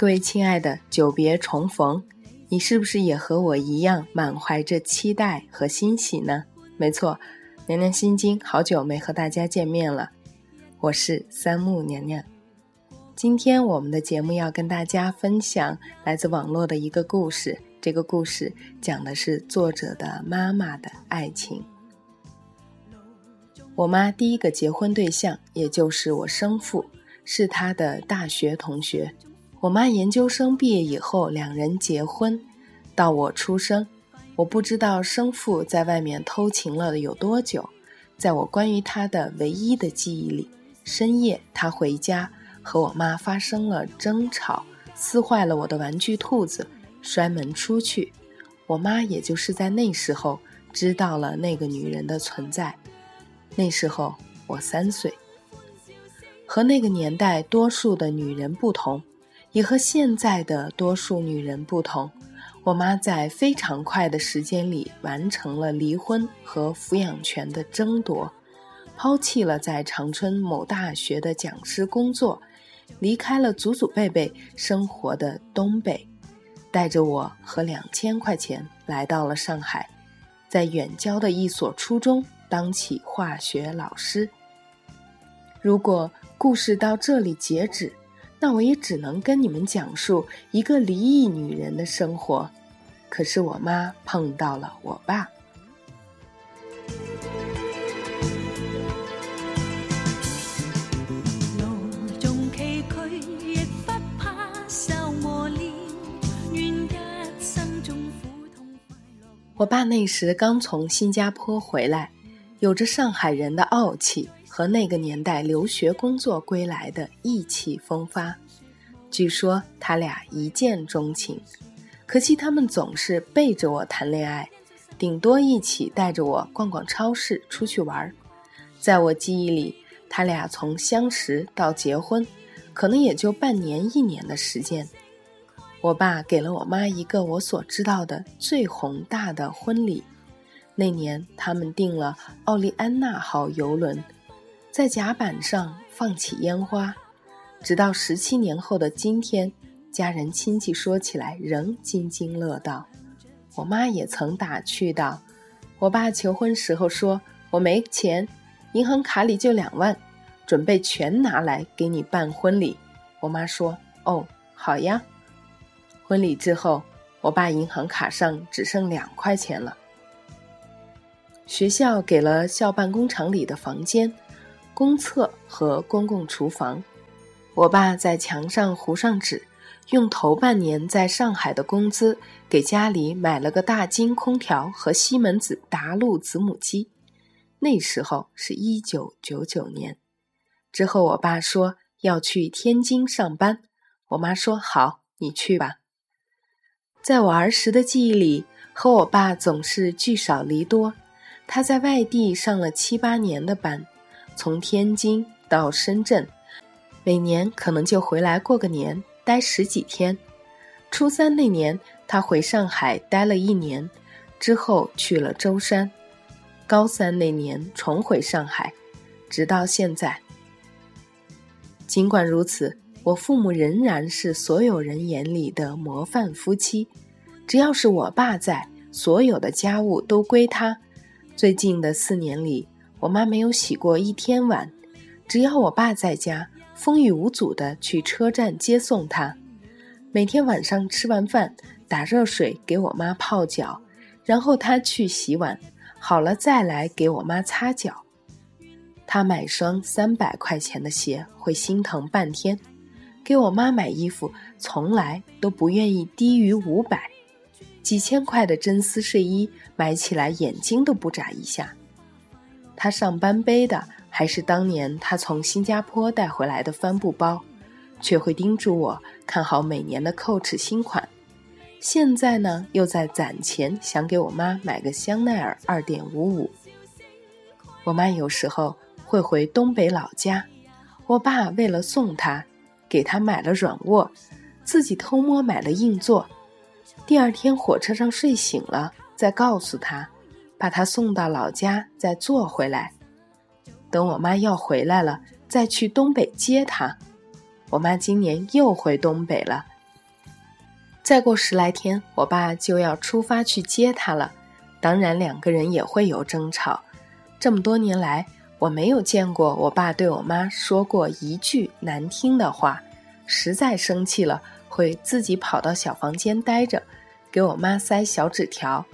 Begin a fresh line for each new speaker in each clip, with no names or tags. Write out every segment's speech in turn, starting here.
各位亲爱的，久别重逢，你是不是也和我一样满怀着期待和欣喜呢？没错，娘娘心经好久没和大家见面了，我是三木娘娘。今天我们的节目要跟大家分享来自网络的一个故事，这个故事讲的是作者的妈妈的爱情。我妈第一个结婚对象，也就是我生父，是她的大学同学。我妈研究生毕业以后，两人结婚，到我出生，我不知道生父在外面偷情了有多久。在我关于他的唯一的记忆里，深夜他回家和我妈发生了争吵，撕坏了我的玩具兔子，摔门出去。我妈也就是在那时候知道了那个女人的存在。那时候我三岁，和那个年代多数的女人不同，也和现在的多数女人不同。我妈在非常快的时间里完成了离婚和抚养权的争夺，抛弃了在长春某大学的讲师工作，离开了祖祖辈辈生活的东北，带着我和两千块钱来到了上海，在远郊的一所初中。当起化学老师。如果故事到这里截止，那我也只能跟你们讲述一个离异女人的生活。可是我妈碰到了我爸。我爸那时刚从新加坡回来。有着上海人的傲气和那个年代留学工作归来的意气风发，据说他俩一见钟情，可惜他们总是背着我谈恋爱，顶多一起带着我逛逛超市、出去玩儿。在我记忆里，他俩从相识到结婚，可能也就半年一年的时间。我爸给了我妈一个我所知道的最宏大的婚礼。那年，他们订了奥利安娜号游轮，在甲板上放起烟花，直到十七年后的今天，家人亲戚说起来仍津津乐道。我妈也曾打趣道：“我爸求婚时候说，我没钱，银行卡里就两万，准备全拿来给你办婚礼。”我妈说：“哦，好呀。”婚礼之后，我爸银行卡上只剩两块钱了。学校给了校办工厂里的房间、公厕和公共厨房。我爸在墙上糊上纸，用头半年在上海的工资给家里买了个大金空调和西门子达路子母机。那时候是一九九九年。之后，我爸说要去天津上班，我妈说好，你去吧。在我儿时的记忆里，和我爸总是聚少离多。他在外地上了七八年的班，从天津到深圳，每年可能就回来过个年，待十几天。初三那年，他回上海待了一年，之后去了舟山。高三那年重回上海，直到现在。尽管如此，我父母仍然是所有人眼里的模范夫妻。只要是我爸在，所有的家务都归他。最近的四年里，我妈没有洗过一天碗。只要我爸在家，风雨无阻的去车站接送他。每天晚上吃完饭，打热水给我妈泡脚，然后他去洗碗，好了再来给我妈擦脚。他买双三百块钱的鞋会心疼半天，给我妈买衣服从来都不愿意低于五百。几千块的真丝睡衣买起来眼睛都不眨一下。他上班背的还是当年他从新加坡带回来的帆布包，却会叮嘱我看好每年的 Coach 新款。现在呢，又在攒钱想给我妈买个香奈儿二点五五。我妈有时候会回东北老家，我爸为了送她，给她买了软卧，自己偷摸买了硬座。第二天火车上睡醒了，再告诉她，把他送到老家，再坐回来。等我妈要回来了，再去东北接他。我妈今年又回东北了，再过十来天，我爸就要出发去接她了。当然，两个人也会有争吵。这么多年来，我没有见过我爸对我妈说过一句难听的话。实在生气了，会自己跑到小房间待着，给我妈塞小纸条。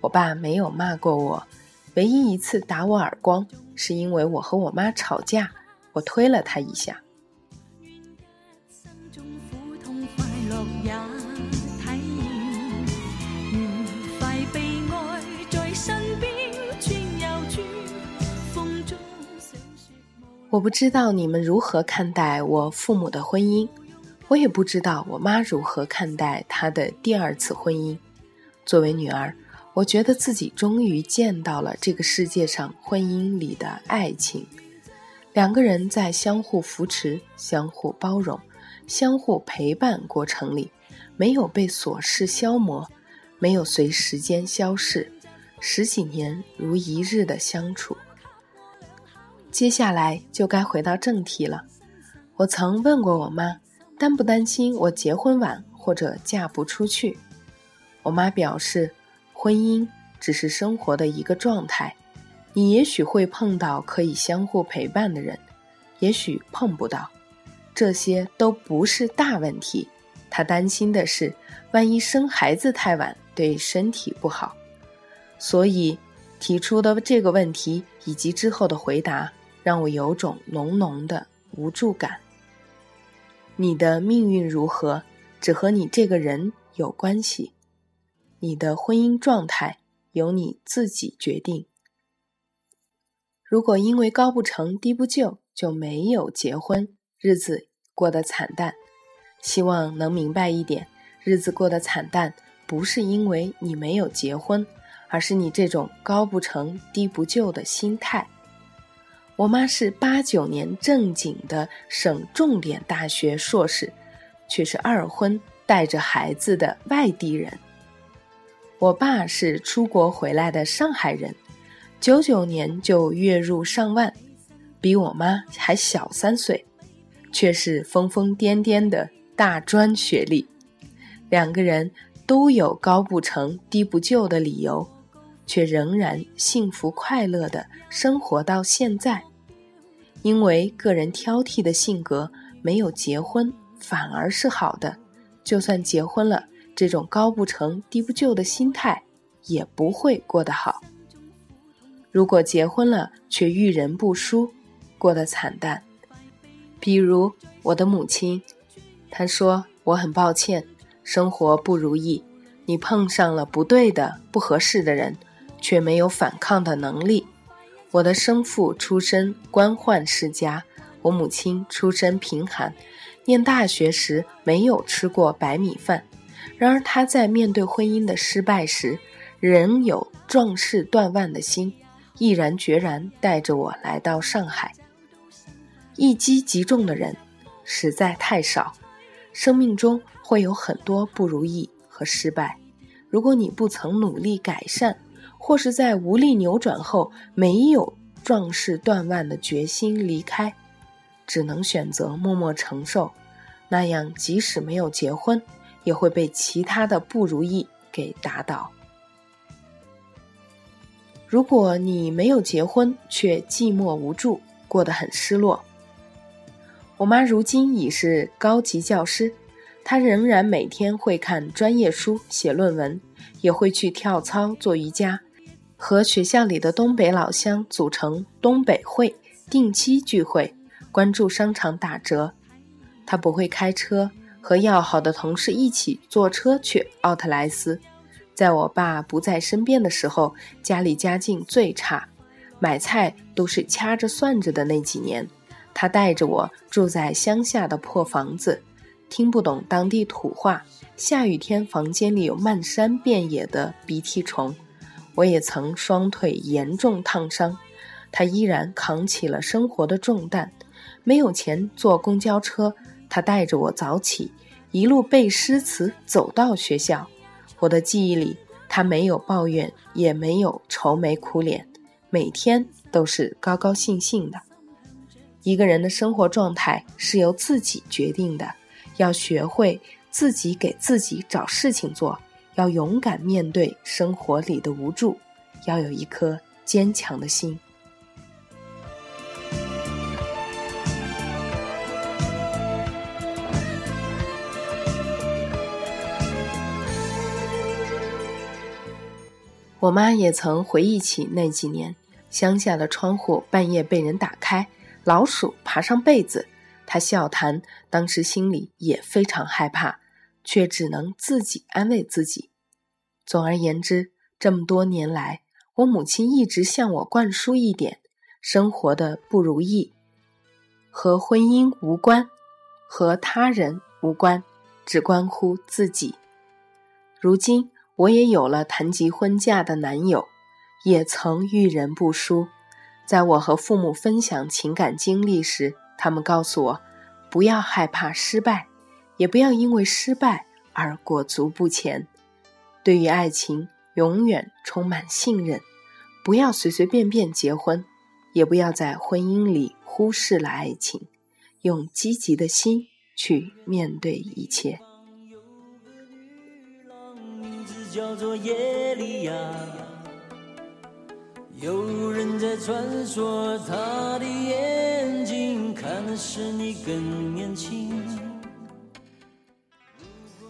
我爸没有骂过我，唯一一次打我耳光，是因为我和我妈吵架，我推了他一下。我不知道你们如何看待我父母的婚姻，我也不知道我妈如何看待她的第二次婚姻。作为女儿，我觉得自己终于见到了这个世界上婚姻里的爱情：两个人在相互扶持、相互包容、相互陪伴过程里，没有被琐事消磨，没有随时间消逝，十几年如一日的相处。接下来就该回到正题了。我曾问过我妈，担不担心我结婚晚或者嫁不出去？我妈表示，婚姻只是生活的一个状态，你也许会碰到可以相互陪伴的人，也许碰不到，这些都不是大问题。他担心的是，万一生孩子太晚，对身体不好。所以提出的这个问题以及之后的回答。让我有种浓浓的无助感。你的命运如何，只和你这个人有关系；你的婚姻状态由你自己决定。如果因为高不成低不就就没有结婚，日子过得惨淡，希望能明白一点：日子过得惨淡，不是因为你没有结婚，而是你这种高不成低不就的心态。我妈是八九年正经的省重点大学硕士，却是二婚带着孩子的外地人。我爸是出国回来的上海人，九九年就月入上万，比我妈还小三岁，却是疯疯癫癫的大专学历。两个人都有高不成低不就的理由，却仍然幸福快乐的生活到现在。因为个人挑剔的性格，没有结婚反而是好的。就算结婚了，这种高不成低不就的心态也不会过得好。如果结婚了却遇人不淑，过得惨淡。比如我的母亲，她说：“我很抱歉，生活不如意，你碰上了不对的、不合适的人，却没有反抗的能力。”我的生父出身官宦世家，我母亲出身贫寒，念大学时没有吃过白米饭。然而，他在面对婚姻的失败时，仍有壮士断腕的心，毅然决然带着我来到上海。一击即中的人实在太少，生命中会有很多不如意和失败。如果你不曾努力改善，或是在无力扭转后没有壮士断腕的决心离开，只能选择默默承受，那样即使没有结婚，也会被其他的不如意给打倒。如果你没有结婚却寂寞无助，过得很失落。我妈如今已是高级教师，她仍然每天会看专业书、写论文，也会去跳操、做瑜伽。和学校里的东北老乡组成东北会，定期聚会，关注商场打折。她不会开车，和要好的同事一起坐车去奥特莱斯。在我爸不在身边的时候，家里家境最差，买菜都是掐着算着的那几年，他带着我住在乡下的破房子，听不懂当地土话，下雨天房间里有漫山遍野的鼻涕虫。我也曾双腿严重烫伤，他依然扛起了生活的重担。没有钱坐公交车，他带着我早起，一路背诗词走到学校。我的记忆里，他没有抱怨，也没有愁眉苦脸，每天都是高高兴兴的。一个人的生活状态是由自己决定的，要学会自己给自己找事情做，要勇敢面对生活里的无助，要有一颗坚强的心。我妈也曾回忆起那几年，乡下的窗户半夜被人打开，老鼠爬上被子。她笑谈，当时心里也非常害怕，却只能自己安慰自己。总而言之，这么多年来，我母亲一直向我灌输一点：生活的不如意和婚姻无关，和他人无关，只关乎自己。如今。我也有了谈及婚嫁的男友，也曾遇人不淑。在我和父母分享情感经历时，他们告诉我，不要害怕失败，也不要因为失败而裹足不前。对于爱情，永远充满信任，不要随随便便结婚，也不要在婚姻里忽视了爱情，用积极的心去面对一切。叫做耶利亚，有人在传说，他的眼睛看的是你更年轻。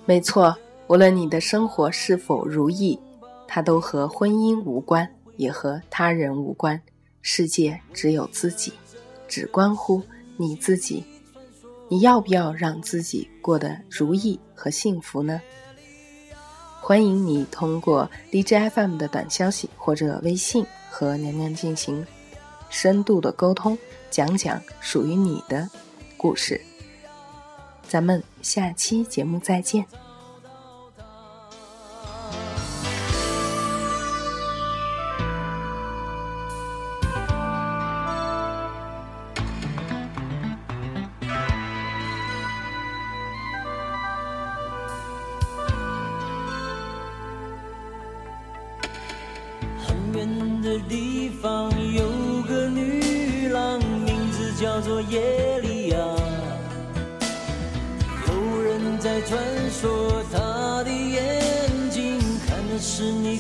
没错，无论你的生活是否如意，它都和婚姻无关，也和他人无关。世界只有自己，只关乎你自己。你要不要让自己过得如意和幸福呢？欢迎你通过 DJ FM 的短消息或者微信和娘娘进行深度的沟通，讲讲属于你的故事。咱们下期节目再见。是你